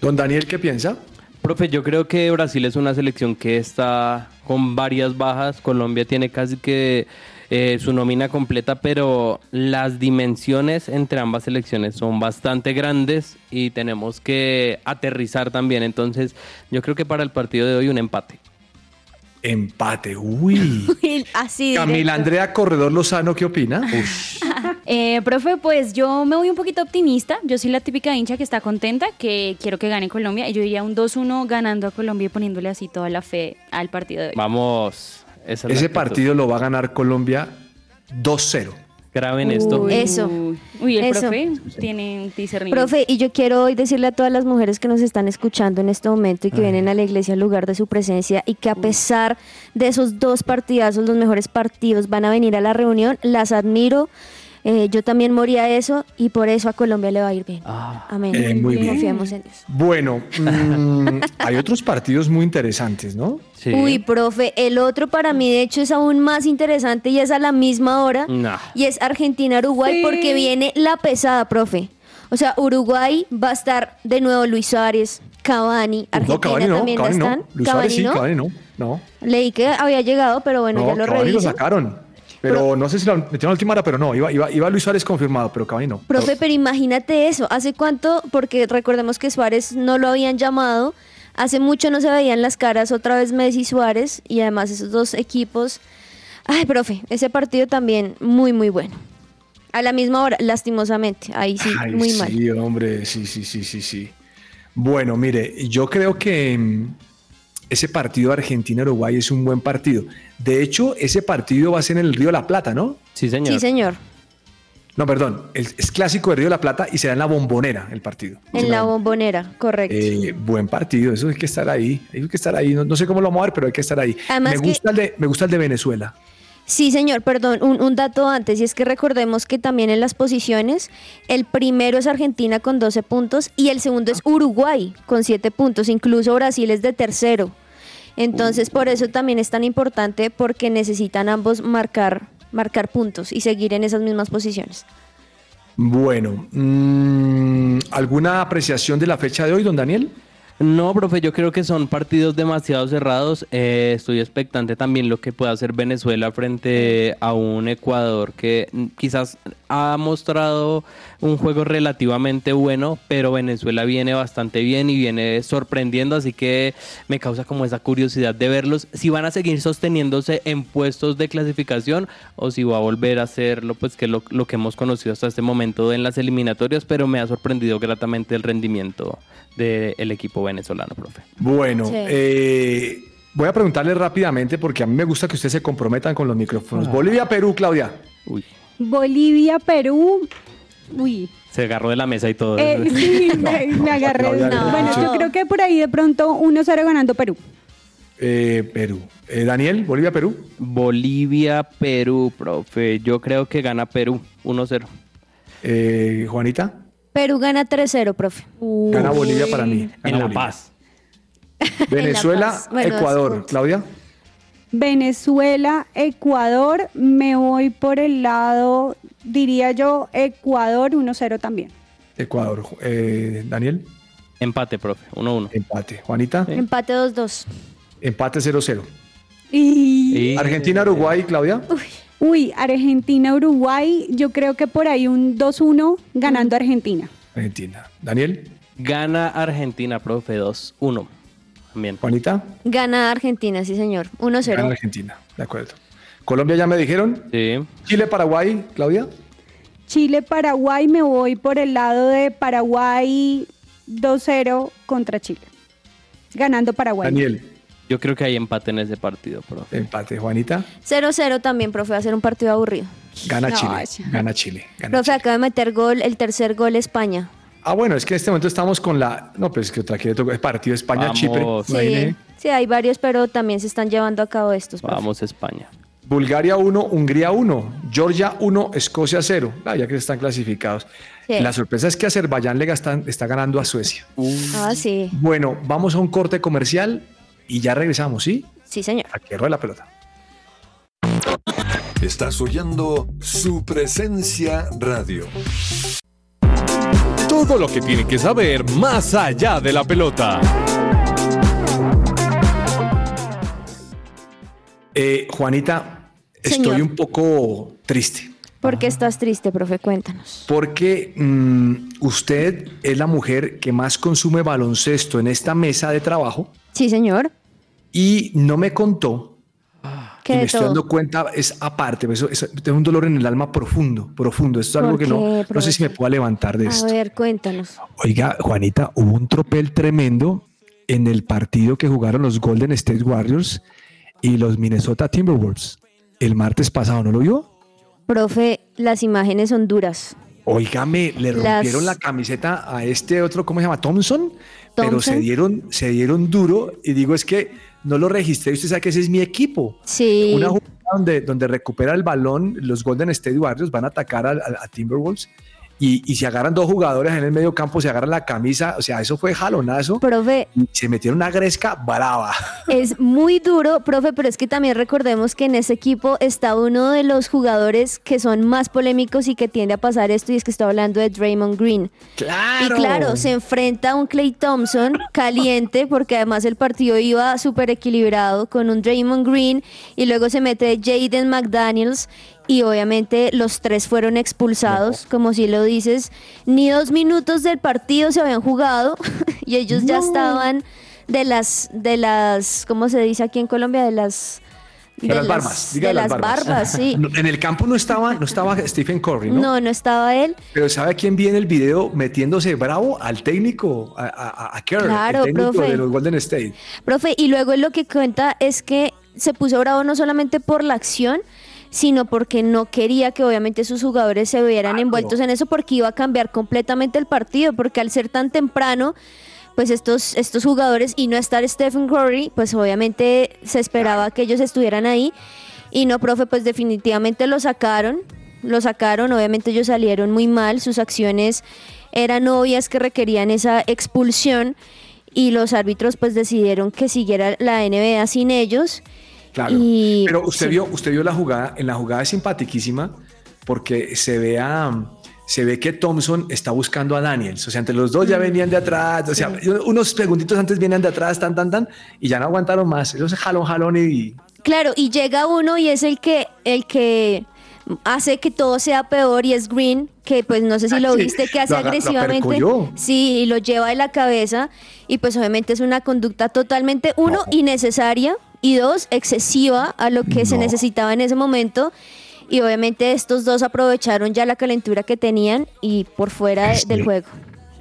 Don Daniel, ¿qué piensa? Profe, yo creo que Brasil es una selección que está con varias bajas. Colombia tiene casi que eh, su nómina completa, pero las dimensiones entre ambas selecciones son bastante grandes y tenemos que aterrizar también. Entonces, yo creo que para el partido de hoy un empate. Empate. Uy. (laughs) Así. Camila. Andrea Corredor Lozano, ¿qué opina? (laughs) Eh, profe, pues yo me voy un poquito optimista. Yo soy la típica hincha que está contenta, que quiero que gane Colombia. Y yo diría un 2-1 ganando a Colombia y poniéndole así toda la fe al partido de hoy. Vamos. Esa es la Ese partido lo va a ganar Colombia 2-0. Graben esto. Uy. Eso. Uy, el Eso. profe tiene un discernimiento. Profe, y yo quiero hoy decirle a todas las mujeres que nos están escuchando en este momento y que vienen a la iglesia al lugar de su presencia y que a pesar de esos dos partidazos, los mejores partidos, van a venir a la reunión, las admiro. Eh, yo también moría eso y por eso a Colombia le va a ir bien. Amén. Eh, muy bien. Confiamos en Dios. Bueno, mm, hay otros partidos muy interesantes, ¿no? Sí. Uy, profe, el otro para mí de hecho es aún más interesante y es a la misma hora. Nah. Y es Argentina-Uruguay Sí. porque viene la pesada, profe. O sea, Uruguay va a estar de nuevo Luis Suárez, Cavani, Argentina no, Cavani no, también Cavani ya no. están. Luis Suárez sí, ¿no? Cavani no. No, Leí que había llegado, pero bueno, no ya lo Cavani lo reviso. sacaron. Pero, no sé si lo metieron a última hora, pero no, iba, iba, iba Luis Suárez confirmado, pero Cavani no. Profe, pero imagínate eso. ¿Hace cuánto? Porque recordemos que Suárez no lo habían llamado. Hace mucho no se veían las caras otra vez Messi y Suárez. Y además esos dos equipos. Ay, profe, ese partido también muy, muy bueno. A la misma hora, lastimosamente. Ahí sí, Ay, muy mal. Sí, hombre, sí, sí, sí, sí, sí. Bueno, mire, yo creo que mm, ese partido Argentina-Uruguay es un buen partido. De hecho, ese partido va a ser en el Río de la Plata, ¿no? Sí, señor. Sí, señor. No, perdón, es, es clásico de Río de la Plata y será en la bombonera el partido. En la bombonera, correcto. Eh, buen partido, eso hay que estar ahí, hay que estar ahí. No, no sé cómo lo vamos a ver, pero hay que estar ahí. Además me, que- gusta el de, me gusta el de Venezuela. Sí, señor, perdón, un, un dato antes, y es que recordemos que también en las posiciones, el primero es Argentina con 12 puntos y el segundo es Uruguay con 7 puntos, incluso Brasil es de tercero. Entonces, por eso también es tan importante porque necesitan ambos marcar, marcar puntos y seguir en esas mismas posiciones. Bueno, mm, ¿alguna apreciación de la fecha de hoy, don Daniel? No, profe, yo creo que son partidos demasiado cerrados. Eh, estoy expectante también lo que pueda hacer Venezuela frente a un Ecuador que mm, quizás ha mostrado un juego relativamente bueno, pero Venezuela viene bastante bien y viene sorprendiendo, así que me causa como esa curiosidad de verlos si van a seguir sosteniéndose en puestos de clasificación o si va a volver a ser lo, pues, que lo, lo que hemos conocido hasta este momento en las eliminatorias, pero me ha sorprendido gratamente el rendimiento del equipo venezolano, profe. Bueno, Sí. eh, voy a preguntarle rápidamente porque a mí me gusta que ustedes se comprometan con los micrófonos. Bolivia-Perú, Claudia. Uy, Bolivia, Perú. Uy. se agarró de la mesa y todo. Eh, (laughs) sí, me, me agarré. No. Bueno, yo creo que por ahí de pronto 1-0 ganando Perú. Eh, Perú. Eh, Daniel, Bolivia-Perú. Bolivia, Perú, profe. Yo creo que gana Perú 1-0. Eh, Juanita. Perú gana 3-0, profe. Gana Bolivia para mí. Gana En La Bolivia. Paz. Venezuela, Paz. Bueno, Ecuador. Claudia. Venezuela, Ecuador. Me voy por el lado, diría yo, Ecuador 1-0 también. Ecuador. Eh, Daniel. Empate, profe. 1-1. Empate. Juanita. Empate 2-2. Empate 0-0. Y, Y- Argentina, Uruguay, Claudia. uy, Argentina, Uruguay. Yo creo que por ahí un 2-1 ganando Argentina. Argentina. Daniel. Gana Argentina, profe. 2-1. También. Juanita. Gana Argentina, sí, señor. Gana 1-0. Argentina. De acuerdo. Colombia ya me dijeron. Sí. Chile, Paraguay, Claudia. Chile, Paraguay. Me voy por el lado de Paraguay 2-0 contra Chile. ganando Paraguay. Daniel, Yo creo que hay empate en ese partido, profe. empate. Juanita, 0-0 también, profe, va a ser un partido aburrido. gana No, Chile. Gana Chile. Gana Profe, Chile. acaba de meter gol, el tercer gol España. Ah, bueno, es que en este momento estamos con la. No, pues que otra que el partido España-Chipre. Sí, sí, hay varios, pero también se están llevando a cabo estos. profe. Vamos España. Bulgaria 1, Hungría 1, Georgia 1, Escocia 0. Ah, ya que están clasificados. Sí. La sorpresa es que Azerbaiyán le gastan- está ganando a Suecia. Ah, sí. Bueno, vamos a un corte comercial y ya regresamos, ¿sí? Sí, señor. Aquí rueda la pelota. Estás oyendo su presencia radio. Todo lo que tiene que saber más allá de la pelota. Eh, Juanita, estoy Señor. un poco triste ¿Por qué estás triste, profe? Cuéntanos. porque mm, usted es la mujer que más consume baloncesto en esta mesa de trabajo Sí, señor. Y no me contó ¿Qué y me estoy todo? dando cuenta, es aparte, eso, eso- tengo un dolor en el alma profundo, profundo. Esto es algo ¿Por que no, no sé si me pueda levantar de A esto. ver, cuéntanos. Oiga, Juanita, hubo un tropel tremendo en el partido que jugaron los Golden State Warriors y los Minnesota Timberwolves el martes pasado, ¿no lo vio? Profe, las imágenes son duras. Óigame, le Las- rompieron la camiseta a este otro, ¿cómo se llama? Thompson, pero se Thompson. dieron, se dieron duro y digo es que no lo registré, usted sabe que ese es mi equipo. Sí. Una jugada donde, donde recupera el balón, los Golden State Warriors van a atacar a, Timberwolves y, y se agarran dos jugadores en el medio campo, se agarran la camisa, o sea, eso fue jalonazo. Profe, y se metieron una gresca brava. (laughs) es muy duro, profe, pero es que también recordemos que en ese equipo está uno de los jugadores que son más polémicos y que tiende a pasar esto, y es que está hablando de Draymond Green. ¡Claro! Y claro, se enfrenta a un Clay Thompson caliente, porque además el partido iba súper equilibrado con un Draymond Green, y luego se mete Jaden McDaniels, y obviamente los tres fueron expulsados, como si lo dices. Ni dos minutos del partido se habían jugado, (laughs) y ellos ya estaban de las, de las, ¿cómo se dice aquí en Colombia? De las... De, las barbas, diga de las barbas, sí. (laughs) En el campo no estaba, no estaba Stephen Curry, ¿no? No, no estaba él. Pero ¿sabe quién viene el video metiéndose bravo? Al técnico, a, a, a Kerr, Claro, el técnico profe. de los Golden State. Profe, y luego lo que cuenta es que se puso bravo no solamente por la acción, sino porque no quería que obviamente sus jugadores se vieran Claro. envueltos en eso porque iba a cambiar completamente el partido, porque al ser tan temprano, pues estos, estos jugadores y no estar Stephen Curry, pues obviamente se esperaba que ellos estuvieran ahí. Y no, profe, pues definitivamente lo sacaron, lo sacaron, obviamente ellos salieron muy mal, sus acciones eran obvias que requerían esa expulsión y los árbitros pues decidieron que siguiera la NBA sin ellos. Claro. Y- Pero usted sí. vio, usted vio la jugada, en la jugada es simpaticísima porque se ve a, se ve que Thompson está buscando a Daniels. O sea, entre los dos ya venían de atrás. O sea, unos segunditos antes vienen de atrás, tan, tan, tan, y ya no aguantaron más. Ellos jalón, jalón y. Claro, y llega uno y es el que, el que hace que todo sea peor y es Green, que pues no sé si lo Sí, viste, que hace lo lo agresivamente. apercolló. sí, y lo lleva de la cabeza y pues obviamente es una conducta totalmente, uno, innecesaria y dos, excesiva a lo que se necesitaba en ese momento. Y obviamente estos dos aprovecharon ya la calentura que tenían y por fuera de- del juego.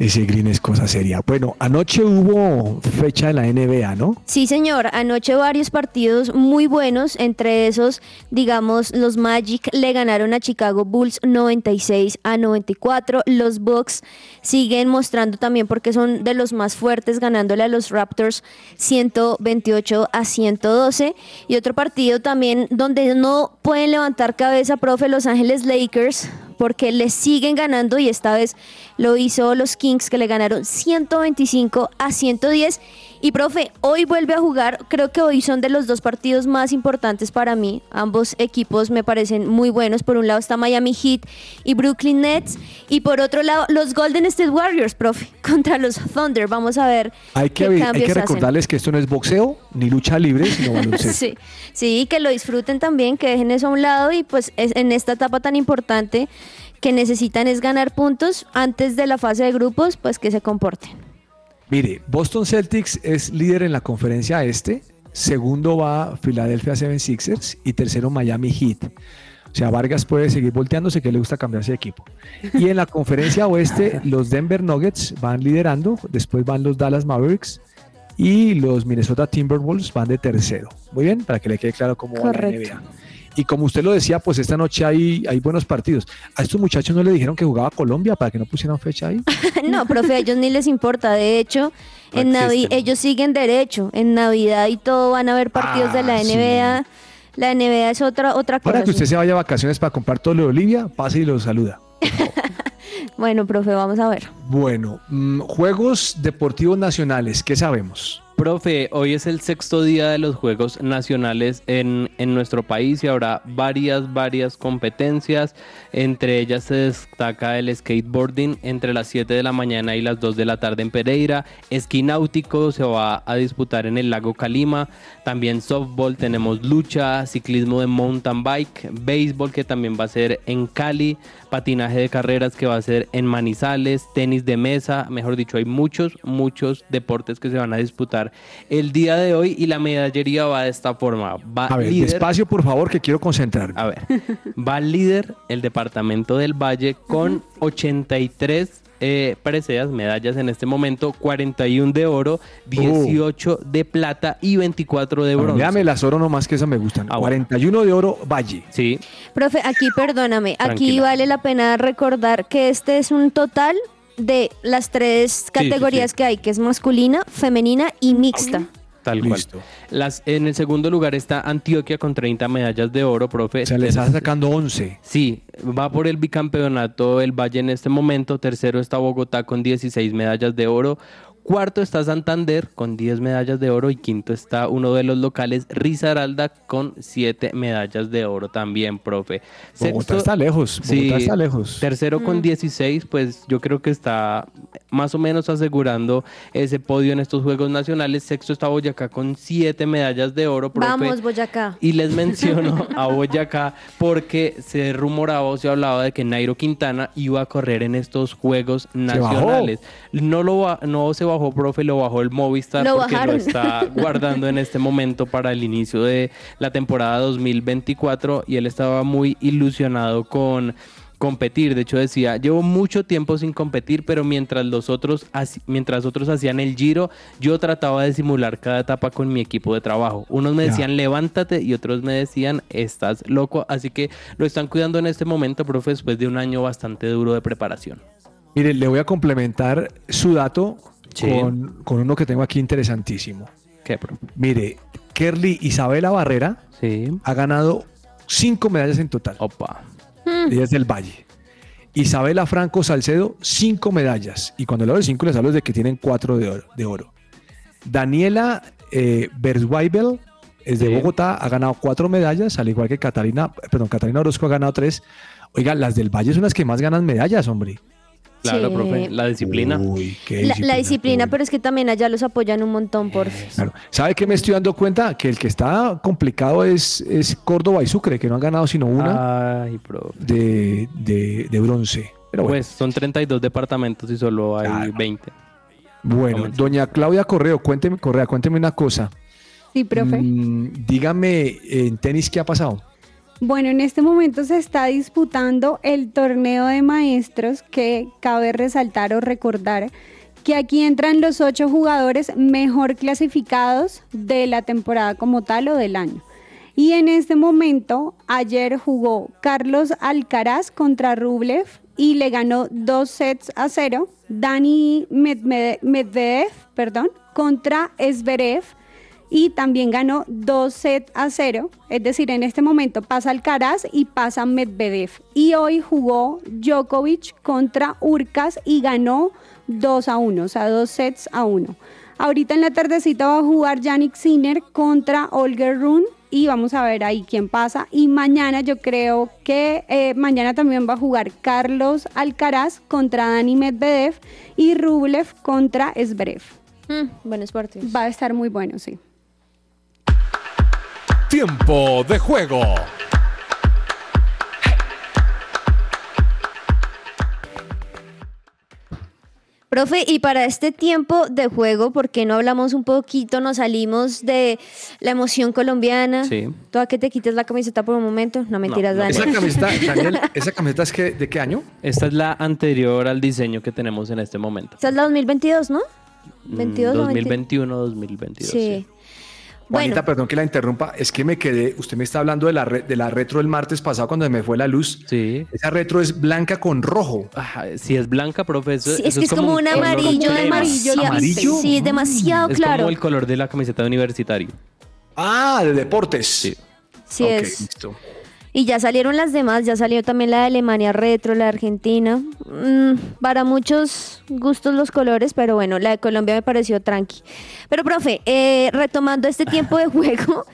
Ese Green es cosa seria. Bueno, anoche hubo fecha de la NBA, ¿no? Sí, señor. Anoche varios partidos muy buenos. Entre esos, digamos, los Magic le ganaron a Chicago Bulls 96 a 94. Los Bucks siguen mostrando también porque son de los más fuertes, ganándole a los Raptors 128 a 112. Y otro partido también donde no pueden levantar cabeza, profe, Los Ángeles Lakers porque le siguen ganando y esta vez lo hizo los Kings que le ganaron 125 a 110. Y profe, hoy vuelve a jugar, creo que hoy son de los dos partidos más importantes para mí. Ambos equipos me parecen muy buenos. Por un lado está Miami Heat y Brooklyn Nets y por otro lado los Golden State Warriors, profe, (laughs) contra los Thunder. Vamos a ver Hay que, qué hay que hacen. recordarles que esto no es boxeo ni lucha libre, sino (laughs) baloncesto. Sí, sí, que lo disfruten también, que dejen eso a un lado y pues es- en esta etapa tan importante que necesitan es ganar puntos antes de la fase de grupos, pues que se comporten. Mire, Boston Celtics es líder en la conferencia este, segundo va Philadelphia 76ers y tercero Miami Heat. O sea, Vargas puede seguir volteándose que le gusta cambiarse de equipo. Y en la conferencia oeste, los Denver Nuggets van liderando, después van los Dallas Mavericks y los Minnesota Timberwolves van de tercero. Muy bien, para que le quede claro cómo va la Correcto. NBA. Y como usted lo decía, pues esta noche hay, hay buenos partidos. A estos muchachos no le dijeron que jugaba Colombia para que no pusieran fecha ahí. (laughs) no, profe, a ellos ni les importa. De hecho, No en Navi ellos siguen derecho. En Navidad y todo van a ver partidos de la Ah, sí. NBA. La NBA es otra, otra cosa. Para que usted se vaya a vacaciones para comprar todo lo de Olivia, pase y lo saluda. (laughs) Bueno, profe, vamos a ver. Bueno, mm, Juegos Deportivos Nacionales, ¿qué sabemos? Profe, hoy es el sexto día de los Juegos Nacionales en, en nuestro país y habrá varias, varias competencias. Entre ellas se destaca el skateboarding entre las 7 de la mañana y las 2 de la tarde en Pereira. Esquí náutico se va a disputar en el lago Calima. También softball, tenemos lucha, ciclismo de mountain bike, béisbol que también va a ser en Cali, patinaje de carreras que va a ser en Manizales, tenis de mesa, mejor dicho, hay muchos, muchos deportes que se van a disputar el día de hoy y la medallería va de esta forma. Va A ver, líder, despacio, por favor, que quiero concentrarme. a ver, va líder el departamento del Valle con 83 eh, preseas, medallas en este momento, 41 de oro, 18 de plata y 24 de bronce. Dame las oro nomás que esas me gustan. 41 de oro, Valle. Sí. Profe, aquí perdóname, aquí vale la pena recordar que este es un total de las tres sí, categorías sí. que hay, que es masculina, femenina y mixta. Tal cual. Las, en el segundo lugar está Antioquia con 30 medallas de oro, profe. Se le está sacando 11. Sí, va por el bicampeonato el Valle en este momento. Tercero está Bogotá con 16 medallas de oro. Cuarto está Santander con 10 medallas de oro y quinto está uno de los locales, Risaralda, con 7 medallas de oro también, profe. Bogotá está lejos, Bogotá está lejos. Tercero con 16, pues yo creo que está más o menos asegurando ese podio en estos Juegos Nacionales. Sexto está Boyacá con 7 medallas de oro, profe. Vamos, Boyacá. Y les menciono a Boyacá porque se rumoraba o se hablaba de que Nairo Quintana iba a correr en estos Juegos Nacionales. No lo ba- no se bajó, profe, lo bajó el Movistar Lo porque bajaron. lo está (laughs) guardando en este momento para el inicio de la temporada 2024 y él estaba muy ilusionado con competir. De hecho decía, llevo mucho tiempo sin competir, pero mientras los otros, mientras otros hacían el giro, yo trataba de simular cada etapa con mi equipo de trabajo. Unos me decían, levántate, y otros me decían, estás loco. Así que lo están cuidando en este momento, profe, después de un año bastante duro de preparación. Mire, le voy a complementar su dato Sí. con, con uno que tengo aquí interesantísimo. Mire, Kerly Isabela Barrera ha ganado cinco medallas en total. Opa. Ella es del Valle. Isabela Franco Salcedo, cinco medallas. Y cuando le hablo de cinco, les hablo de que tienen cuatro de oro. de oro. Daniela eh, Berweibel es de Sí. Bogotá, ha ganado cuatro medallas, al igual que Catalina, perdón, Catalina Orozco ha ganado tres. Oiga, las del Valle son las que más ganan medallas, hombre. Claro, Sí. profe, la disciplina. Uy, qué La, la disciplina. pero es que también allá los apoyan un montón, por Claro. ¿Sabe qué me estoy dando cuenta? Que el que está complicado es, es Córdoba y Sucre, que no han ganado sino una Ay, profe. de, de- de bronce. Pero bueno, Pues son 32 departamentos y solo hay 20. bueno doña Claudia Correo, cuénteme, Correa, cuénteme una cosa. Sí, profe. Mm, dígame, en tenis, ¿qué ha pasado? Bueno, en este momento se está disputando el torneo de maestros que cabe resaltar o recordar que aquí entran los ocho jugadores mejor clasificados de la temporada como tal o del año. Y en este momento, ayer jugó Carlos Alcaraz contra Rublev y le ganó dos sets a cero. Dani Medvede- Medvedev, perdón, contra Zverev y también ganó dos sets a cero. Es decir, en este momento pasa Alcaraz y pasa Medvedev. Y hoy jugó Djokovic contra Urcas y ganó 2 a 1, o sea, dos sets a uno. Ahorita en la tardecita va a jugar Yannick Sinner contra Olger Rune y vamos a ver ahí quién pasa. Y mañana yo creo que eh, mañana también va a jugar Carlos Alcaraz contra Dani Medvedev y Rublev contra Zverev. Mm, buenos partidos. Va a estar muy bueno, sí. Tiempo de juego. Profe, y para este tiempo de juego, ¿por qué no hablamos un poquito, nos salimos de la emoción colombiana? Sí. Toda que te quites la camiseta por un momento. No mentiras, no. Dani. Esa camiseta, (laughs) Daniel, ¿esa camiseta es que, de qué año? Esta es la anterior al diseño que tenemos en este momento. Esta es la 2022, ¿no? Mm, 22 o 20. 2021, 2022. Sí. sí. Juanita, Bueno, perdón que la interrumpa, es que me quedé, usted me está hablando de la, re- de la retro del martes pasado cuando se me fue la luz. Sí. Esa retro es blanca con rojo. Ajá, si es blanca, profe, eso, sí, es que es como un amarillo demasiado. ¿Amarillo? Sí, demasiado Es claro. como el color de la camiseta de universitario. Ah, de deportes. Sí. Sí Ok, es. listo. Y ya salieron las demás, ya salió también la de Alemania retro, la de Argentina. Mm, para muchos gustos los colores, pero bueno, la de Colombia me pareció tranqui. Pero profe, eh, retomando este tiempo de juego,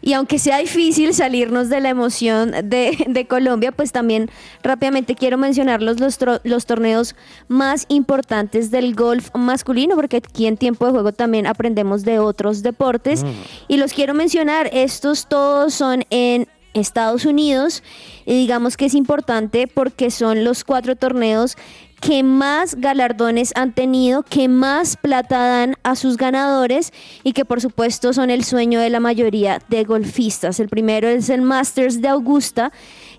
y aunque sea difícil salirnos de la emoción de, de Colombia, pues también rápidamente quiero mencionar los, los, tro- los torneos más importantes del golf masculino, porque aquí en tiempo de juego también aprendemos de otros deportes. Y los quiero mencionar, estos todos son en Estados Unidos y digamos que es importante porque son los cuatro torneos que más galardones han tenido, que más plata dan a sus ganadores y que por supuesto son el sueño de la mayoría de golfistas. El primero es el Masters de Augusta,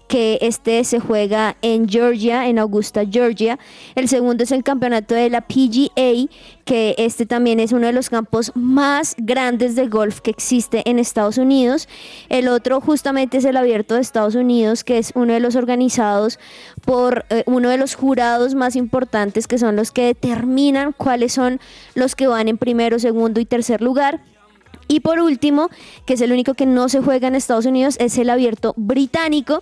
que este se juega en Georgia, en Augusta, Georgia. El segundo es el campeonato de la PGA, que este también es uno de los campos más grandes de golf que existe en Estados Unidos. El otro justamente es el abierto de Estados Unidos, que es uno de los organizados por eh, uno de los jurados más importantes, que son los que determinan cuáles son los que van en primero, segundo y tercer lugar. Y por último, que es el único que no se juega en Estados Unidos, es el abierto británico,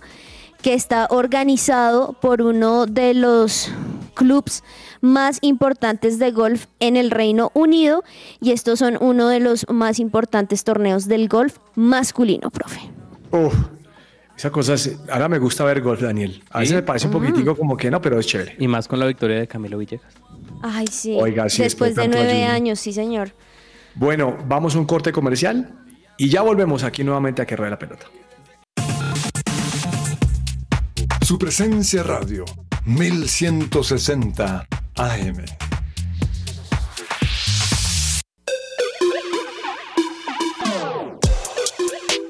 que está organizado por uno de los clubs más importantes de golf en el Reino Unido. Y estos son uno de los más importantes torneos del golf masculino, profe. Uf, esa cosa es, ahora me gusta ver golf, Daniel. A veces ¿Sí? me parece un poquitico como que no, pero es chévere. Y más con la victoria de Camilo Villegas. Ay, sí. Oiga, sí, Después después de nueve ayuno. años, sí, señor. Bueno, vamos a un corte comercial y ya volvemos aquí nuevamente a que ruede la pelota. Su presencia radio 1160 AM.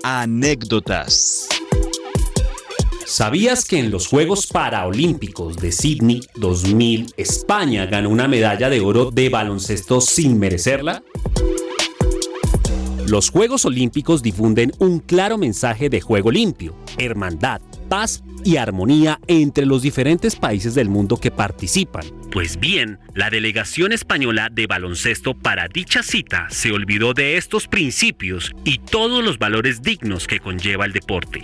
Anécdotas. ¿Sabías que en los Juegos Paraolímpicos de Sydney 2000 España ganó una medalla de oro de baloncesto sin merecerla? Los Juegos Olímpicos difunden un claro mensaje de juego limpio, hermandad, paz y armonía entre los diferentes países del mundo que participan. Pues bien, la delegación española de baloncesto para dicha cita se olvidó de estos principios y todos los valores dignos que conlleva el deporte.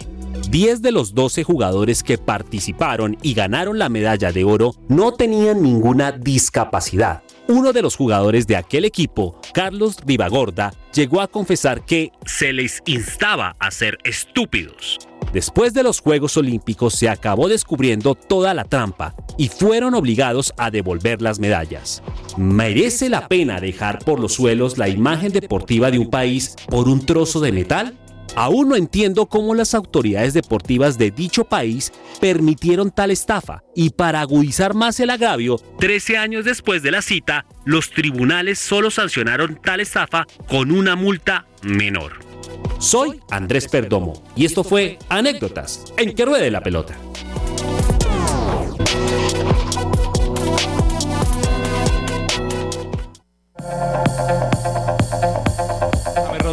10 de los 12 jugadores que participaron y ganaron la medalla de oro no tenían ninguna discapacidad. Uno de los jugadores de aquel equipo, Carlos Ribagorda, llegó a confesar que se les instaba a ser estúpidos. Después de los Juegos Olímpicos se acabó descubriendo toda la trampa y fueron obligados a devolver las medallas. ¿Merece la pena dejar por los suelos la imagen deportiva de un país por un trozo de metal? Aún no entiendo cómo las autoridades deportivas de dicho país permitieron tal estafa y para agudizar más el agravio, 13 años después de la cita, los tribunales solo sancionaron tal estafa con una multa menor. Soy Andrés Perdomo y esto fue Anécdotas en que ruede la pelota.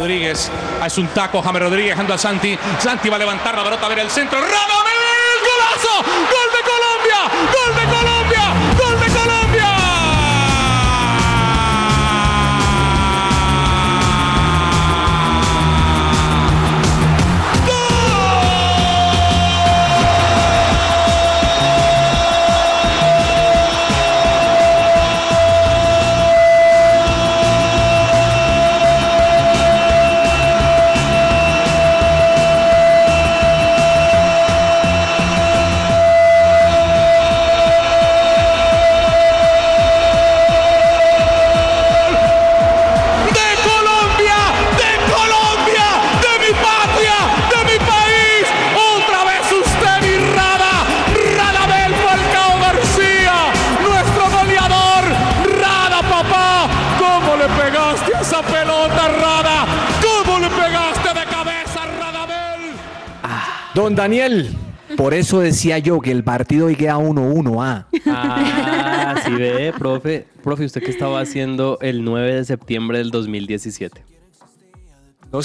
Rodríguez, es un taco, James Rodríguez dejando a Santi. Santi va a levantar la pelota a ver el centro. ¡Radamel! ¡Golazo! ¡Gol Don Daniel, por eso decía yo que el partido hoy queda 1-1, ah. Ah, sí ve, profe. Profe, ¿usted qué estaba haciendo el 9 de septiembre del 2017?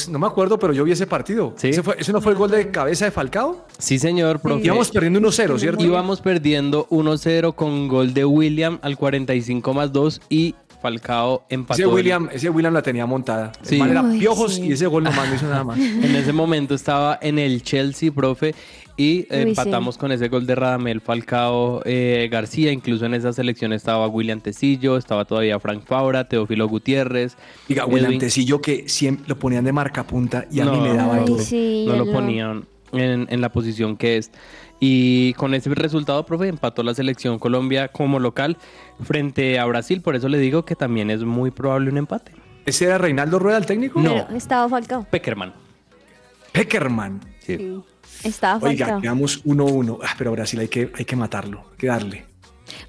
No, me acuerdo, pero yo vi ese partido. Sí. ¿Ese, fue- ese no fue el gol de cabeza de Falcao? Sí, señor, profe. Íbamos perdiendo 1-0, ¿cierto? Íbamos perdiendo 1-0 con gol de William al 45 más 2 y Falcao empató. Ese el- William, ese William la tenía montada. Sí. El man era Ay, piojos sí. y ese gol nomás no hizo nada más. (laughs) En ese momento estaba en el Chelsea, profe, y Uy, empatamos con ese gol de Radamel Falcao eh, García. Incluso en esa selección estaba William Tecillo, estaba todavía Frank Fabra, Teófilo Gutiérrez. Diga, William Edwin- Tecillo que siempre lo ponían de marcapunta y a mí No. me daba duro. no él lo ponían en, en la posición que es. Y con ese resultado, profe, empató la selección Colombia como local frente a Brasil. Por eso le digo que también es muy probable un empate. ¿Ese era Reinaldo Rueda el técnico? No. Pero estaba Falcao. Peckerman. Peckerman. Sí. Estaba Oiga, Falcao. quedamos 1-1. Ah, pero Brasil hay que, hay que matarlo, hay que darle.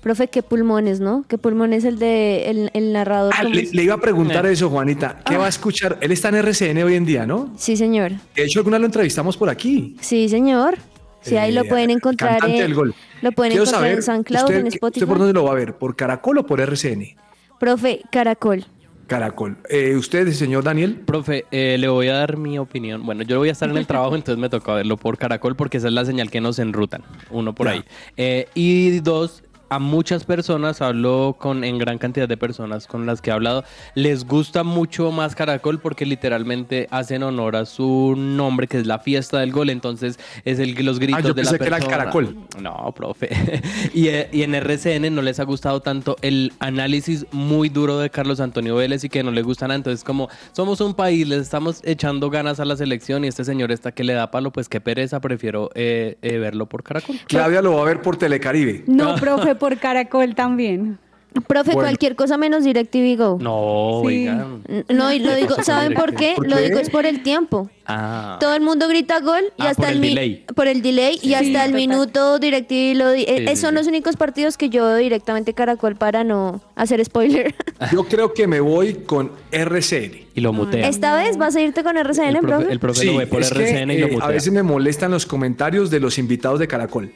Profe, qué pulmones, ¿no? Qué pulmones el de el, el narrador. Ah, ¿cómo le, iba a preguntar eso, Juanita. ¿Qué va a escuchar? Él está en RCN hoy en día, ¿no? Sí, señor. De hecho, alguna lo entrevistamos por aquí. Sí, señor. Sí, ahí lo Eh, pueden encontrar en, del gol. lo pueden Quiero encontrar saber, en SoundCloud, usted, en ¿usted Spotify. por dónde lo va a ver? ¿Por Caracol o por RCN? Profe, Caracol. Caracol. Eh, ¿Usted, señor Daniel? Profe, eh, le voy a dar mi opinión. Bueno, yo voy a estar en el trabajo, entonces me toca verlo por Caracol porque esa es la señal que nos enrutan. Uno por Ya. ahí. Eh, y dos, a muchas personas, hablo con en gran cantidad de personas con las que he hablado, les gusta mucho más Caracol porque literalmente hacen honor a su nombre, que es la fiesta del gol. Entonces es el los gritos Ah, yo de la pensé que era el persona. Caracol. No, profe. (laughs) y, eh, y en RCN no les ha gustado tanto el análisis muy duro de Carlos Antonio Vélez y que no le gusta nada. Entonces, como somos un país, les estamos echando ganas a la selección y este señor está que le da palo, pues qué pereza, prefiero eh, eh, verlo por Caracol. Claudia lo va a ver por Telecaribe. No, profe, por Caracol también. Profe, Bueno. cualquier cosa menos DirecTV Go. No, Sí. oigan. No, y lo digo, ¿saben por qué? ¿Por Lo qué? digo es por el tiempo. Ah. Todo el mundo grita gol y Ah, hasta por el mi- delay. por el delay y Sí, hasta el total. minuto DirecTV lo di- eh, sí, son sí. los únicos partidos que yo veo directamente Caracol para no hacer spoiler. (laughs) Yo creo que me voy con RCN. Y lo mutea. Esta vez vas a irte con RCN, el profe, profe. el profe lo ve por que, RCN y lo eh, mutea. a veces me molestan los comentarios de los invitados de Caracol.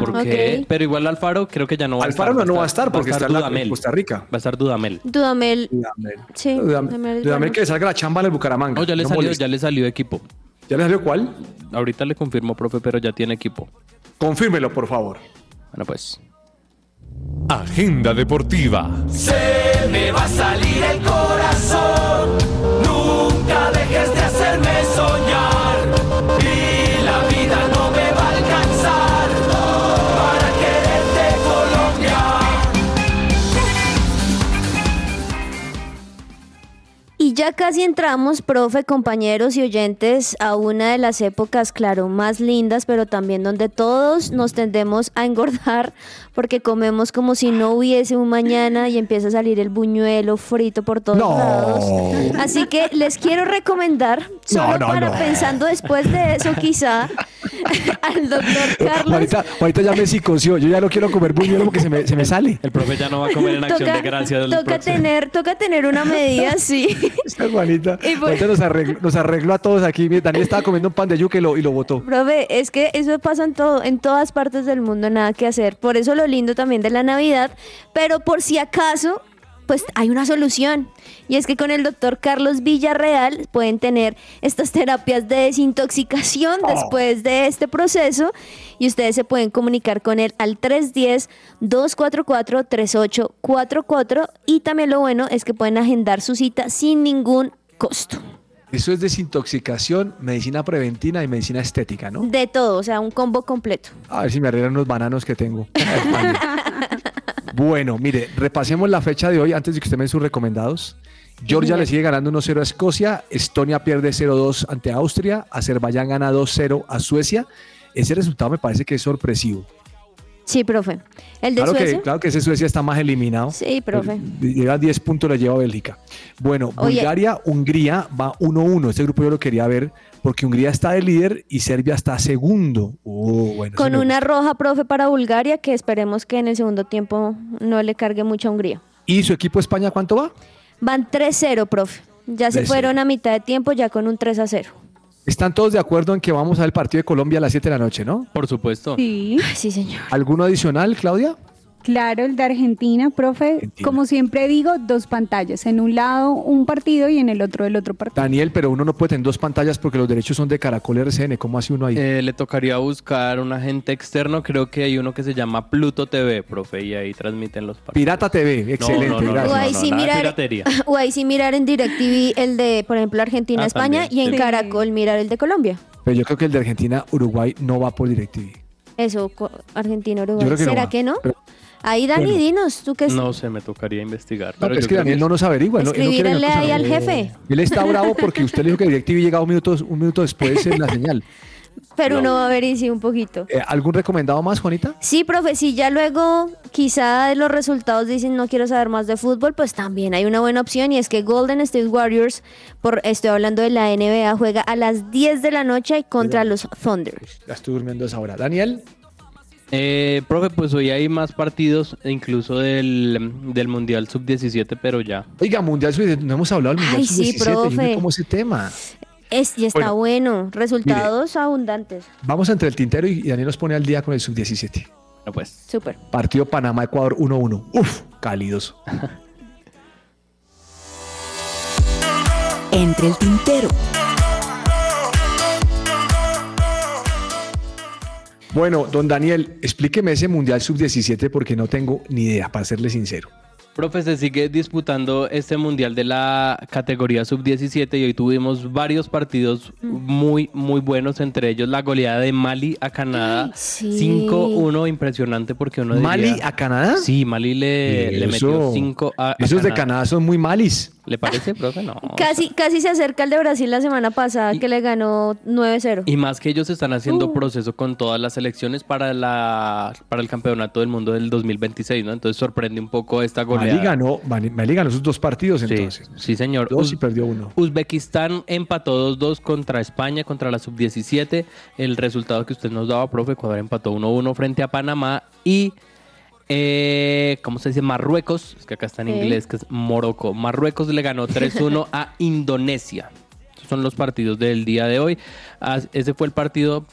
¿Por Ah, qué? ok. Pero igual Alfaro creo que ya no va Alfaro a estar. no, no va a estar porque está en la- en Dudamel. Costa Rica. Va a estar Dudamel. Dudamel. Dudamel. Sí, Dudamel, Dudamel Dudamel que le salga la chamba en el Bucaramanga. No, ya le, No salió, ya le salió equipo. ¿Ya le salió cuál? Ahorita le confirmo, profe, pero ya tiene equipo. Confírmelo, por favor. Bueno, pues. Agenda deportiva. Se me va a salir el corazón. Nunca dejes de hacerme soñar. Y ya casi entramos, profe, compañeros y oyentes, a una de las épocas, claro, más lindas, pero también donde todos nos tendemos a engordar porque comemos como si no hubiese un mañana y empieza a salir el buñuelo frito por todos No. lados. Así que les quiero recomendar, solo no, para no. pensando después de eso, quizá, (laughs) al doctor Carlos. Ahorita, ahorita ya me psicoció. Yo ya no quiero comer buñuelo porque se me, se me sale. El profe ya no va a comer en acción de gracias del toca próximo. tener, toca tener una medida, (laughs) sí. Esta Juanita. Por- Ahorita nos arregló, nos arregló a todos aquí. Daniel estaba comiendo un pan de yuca y lo, y lo botó. Profe, es que eso pasa en todo, en todas partes del mundo, nada que hacer. Por eso lo lindo también de la Navidad, pero por si acaso, pues hay una solución. Y es que con el doctor Carlos Villarreal pueden tener estas terapias de desintoxicación después de este proceso y ustedes se pueden comunicar con él al 310-244-3844 y también lo bueno es que pueden agendar su cita sin ningún costo. Eso es desintoxicación, medicina preventiva y medicina estética, ¿no? De todo, o sea, un combo completo. A ver si me arreglan unos bananos que tengo. (laughs) bueno, mire, repasemos la fecha de hoy antes de que usted me dé sus recomendados. Georgia le sigue ganando 1-0 a Escocia, Estonia pierde 0-2 ante Austria, Azerbaiyán gana 2-0 a Suecia. Ese resultado me parece que es sorpresivo. Sí, profe. ¿El de Claro Suecia? que, claro que ese Suecia está más eliminado. Sí, profe. Llega a 10 puntos, le lleva a Bélgica. Bueno, Oye. Bulgaria, Hungría va 1-1. Este grupo yo lo quería ver porque Hungría está de líder y Serbia está segundo. Oh, bueno, Con una roja, profe, para Bulgaria, que esperemos que en el segundo tiempo no le cargue mucho a Hungría. ¿Y su equipo España cuánto va? Van 3-0, profe. Ya se 3-0. fueron a mitad de tiempo, ya con un 3-0. Están todos de acuerdo en que vamos a ver el partido de Colombia a las 7 de la noche, ¿no? Por supuesto. Sí. Sí, señor. ¿Alguno adicional, Claudia? Claro, el de Argentina, profe. Como siempre digo, dos pantallas. En un lado un partido y en el otro el otro partido. Daniel, pero uno no puede tener dos pantallas porque los derechos son de Caracol RCN. ¿Cómo hace uno ahí? Eh, le tocaría buscar un agente externo. Creo que hay uno que se llama Pluto TV, profe, y ahí transmiten los partidos. Pirata TV, excelente. no, no, gracias. O ahí, sí mirar, piratería. (laughs) o ahí sí mirar en DirecTV el de, por ejemplo, Ah, Argentina-España también, y en sí. Caracol mirar el de Colombia. Pero yo creo que el de Argentina-Uruguay no va por DirecTV. Eso, Argentina-Uruguay. Que no ¿Será que no? pero- Ahí, Dani, Bueno. dinos, tú qué es. No sé, me tocaría investigar. No, pero pero es que Daniel no nos averigua. no- él no Escribirle que ahí al jefe. Él está bravo porque usted le dijo que DirecTV llegaba un minuto, un minuto después en la señal. Pero uno va a ver y sí un poquito. Eh, ¿Algún recomendado más, Juanita? Sí, profe, si ya luego quizá de los resultados dicen no quiero saber más de fútbol, pues también hay una buena opción y es que Golden State Warriors, por estoy hablando de la NBA, juega a las 10 de la noche contra los Thunder. Ya estoy durmiendo a esa hora. Daniel. Eh, profe, pues hoy hay más partidos, incluso del, del Mundial Sub-17, pero ya. Oiga, Mundial Sub-17, no hemos hablado del Mundial Ay, sí, Sub-17. yo no profe. cómo ese tema. Es, y está Bueno, bueno, resultados abundantes. Vamos entre el tintero y Daniel nos pone al día con el Sub-17. Bueno, pues. Súper. Partido Panamá-Ecuador 1-1. Uf, cálidos. (laughs) Entre el tintero. Bueno, don Daniel, explíqueme ese Mundial Sub-17 porque no tengo ni idea, para serle sincero. Profe, se sigue disputando este mundial de la categoría sub-17 y hoy tuvimos varios partidos muy, muy buenos, entre ellos la goleada de Mali a Canadá. sí. 5-1, impresionante porque uno diría- ¿Mali a Canadá? Sí, Mali le, le metió 5 a, a Esos de Canadá son muy malis. ¿Le parece, profe? No. Casi, casi se acerca el de Brasil la semana pasada que le ganó 9-0. Y más que ellos están haciendo Uh. proceso con todas las selecciones para la para el campeonato del mundo del 2026, ¿no? Entonces sorprende un poco esta goleada. Mali ganó, Mali, ganó sus dos partidos Sí, entonces. sí, señor. Dos y perdió uno. Uzbekistán empató 2-2 contra España, contra la sub-17. El resultado que usted nos daba, profe, Ecuador empató 1-1 frente a Panamá y, eh, ¿cómo se dice? Marruecos, es que acá está en Sí. inglés, que es Morocco. Marruecos le ganó 3-1 (laughs) a Indonesia. Esos son los partidos del día de hoy. Ah, Ese fue el partido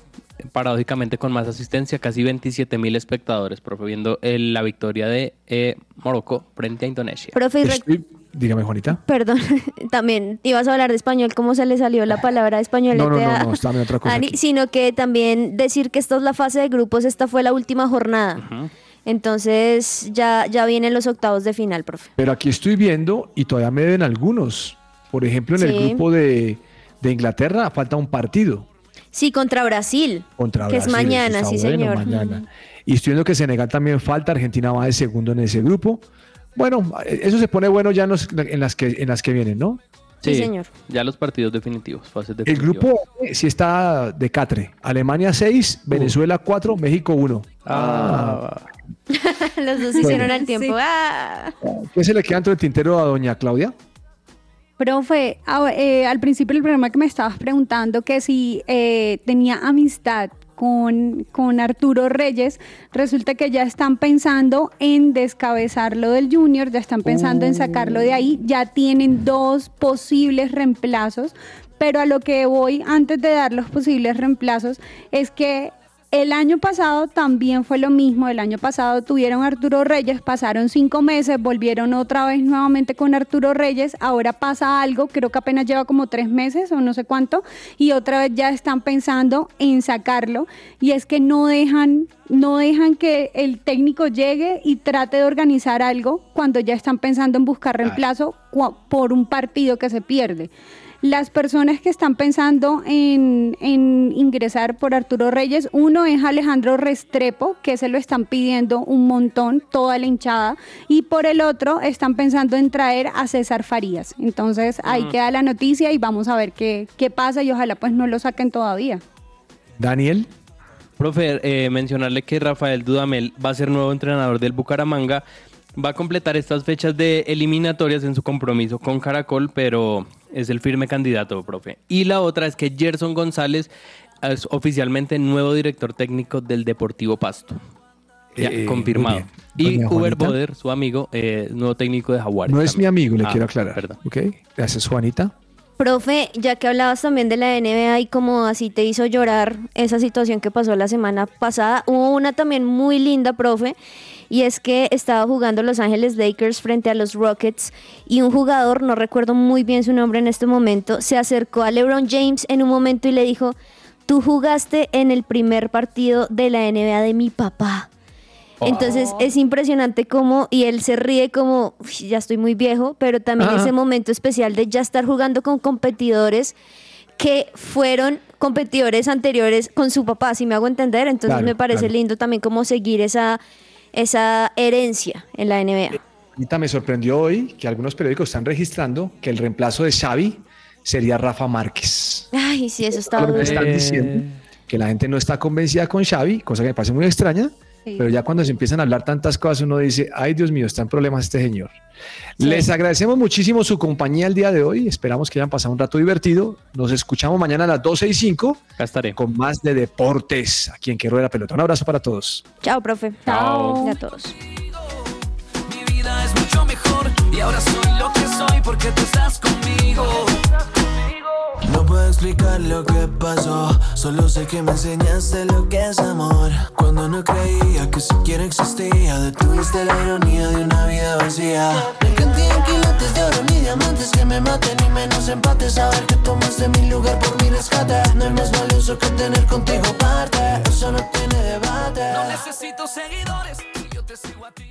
paradójicamente con más asistencia, casi 27 mil espectadores, profe, viendo el- la victoria de eh, Morocco frente a Indonesia. Profe, Estoy- Dígame, Juanita. Perdón, (laughs) también ibas a hablar de español, ¿cómo se le salió la palabra español? No, no, no, no, otra cosa. Sino que también decir que esta es la fase de grupos, esta fue la última jornada. Entonces ya, ya vienen los octavos de final, profe. Pero aquí estoy viendo y todavía me deben algunos. Por ejemplo, en el grupo de, de Inglaterra falta un partido Sí, contra Brasil. contra que Brasil. es mañana, sí, bueno, señor. mañana. Y estoy viendo que Senegal también falta, Argentina va de segundo en ese grupo. Bueno, eso se pone bueno ya en, los- en las, que, en las que vienen, ¿no? Sí, señor. Ya los partidos definitivos, fases El definitivas. grupo E sí está de Catre. Alemania 6, Venezuela 4, México 1. Ah, (laughs) los dos Bueno. hicieron al tiempo. Sí. Ah. ¿Qué se le queda entre el tintero a doña Claudia? Profe, a- eh, al principio del programa que me estabas preguntando que si eh, tenía amistad con, con Arturo Reyes, resulta que ya están pensando en descabezarlo del Junior, ya están pensando en sacarlo de ahí, ya tienen dos posibles reemplazos, pero a lo que voy antes de dar los posibles reemplazos es que el año pasado también fue lo mismo. El año pasado tuvieron Arturo Reyes, pasaron cinco meses, volvieron otra vez nuevamente con Arturo Reyes. Ahora pasa algo, creo que apenas lleva como tres meses o no sé cuánto, y otra vez ya están pensando en sacarlo. Y es que no dejan, no dejan que el técnico llegue y trate de organizar algo cuando ya están pensando en buscar reemplazo por un partido que se pierde. Las personas que están pensando en, en ingresar por Arturo Reyes, uno es Alejandro Restrepo, que se lo están pidiendo un montón, toda la hinchada, y por el otro están pensando en traer a César Farías. Entonces ahí Mm. queda la noticia y vamos a ver qué, qué pasa y ojalá pues no lo saquen todavía. Daniel. Profe, eh, mencionarle que Rafael Dudamel va a ser nuevo entrenador del Bucaramanga. Va a completar estas fechas de eliminatorias en su compromiso con Caracol, pero es el firme candidato, profe. Y la otra es que Gerson González es oficialmente nuevo director técnico del Deportivo Pasto. Ya, Eh, confirmado. muy bien. Y Uber. Boder, su amigo, eh, nuevo técnico de Jaguares. No es mi amigo, le Ah, quiero aclarar. Perdón. ¿Ok? Gracias, Juanita. Profe, ya que hablabas también de la NBA y como así te hizo llorar esa situación que pasó la semana pasada, hubo una también muy linda, profe, y es que estaba jugando Los Ángeles Lakers frente a los Rockets y un jugador, no recuerdo muy bien su nombre en este momento, se acercó a LeBron James en un momento y le dijo, tú jugaste en el primer partido de la NBA de mi papá. Entonces es impresionante cómo, y él se ríe como, "Uy, ya estoy muy viejo, pero también Ajá. ese momento especial de ya estar jugando con competidores que fueron competidores anteriores con su papá, si me hago entender. Entonces Claro, me parece claro. lindo también como seguir esa, esa herencia en la NBA. Ahorita me sorprendió hoy que algunos periódicos están registrando que el reemplazo de Xavi sería Rafa Márquez. Ay, sí, eso está están diciendo que la gente no está convencida con Xavi, cosa que me parece muy extraña, Sí. pero ya cuando se empiezan a hablar tantas cosas uno dice, ay Dios mío, está en problemas este señor. Les agradecemos muchísimo su compañía el día de hoy, esperamos que hayan pasado un rato divertido, nos escuchamos mañana a las 12 y 5 Acá estaré. con más de deportes aquí en Que Rueda la Pelota. Un abrazo para todos. Chao, profe. Chao. Y a todos. Mi vida es mucho mejor y ahora soy lo que soy porque tú estás conmigo. No puedo explicar lo que pasó, solo sé que me enseñaste lo que es amor. Cuando no creía que siquiera existía, detuviste la ironía de una vida vacía. Me encanté en quilates de oro ni diamantes que me maten, ni menos empates. Saber que tomaste mi lugar por mi rescate. No hay más valioso que tener contigo parte, eso no tiene debate. No necesito seguidores, yo te sigo a ti.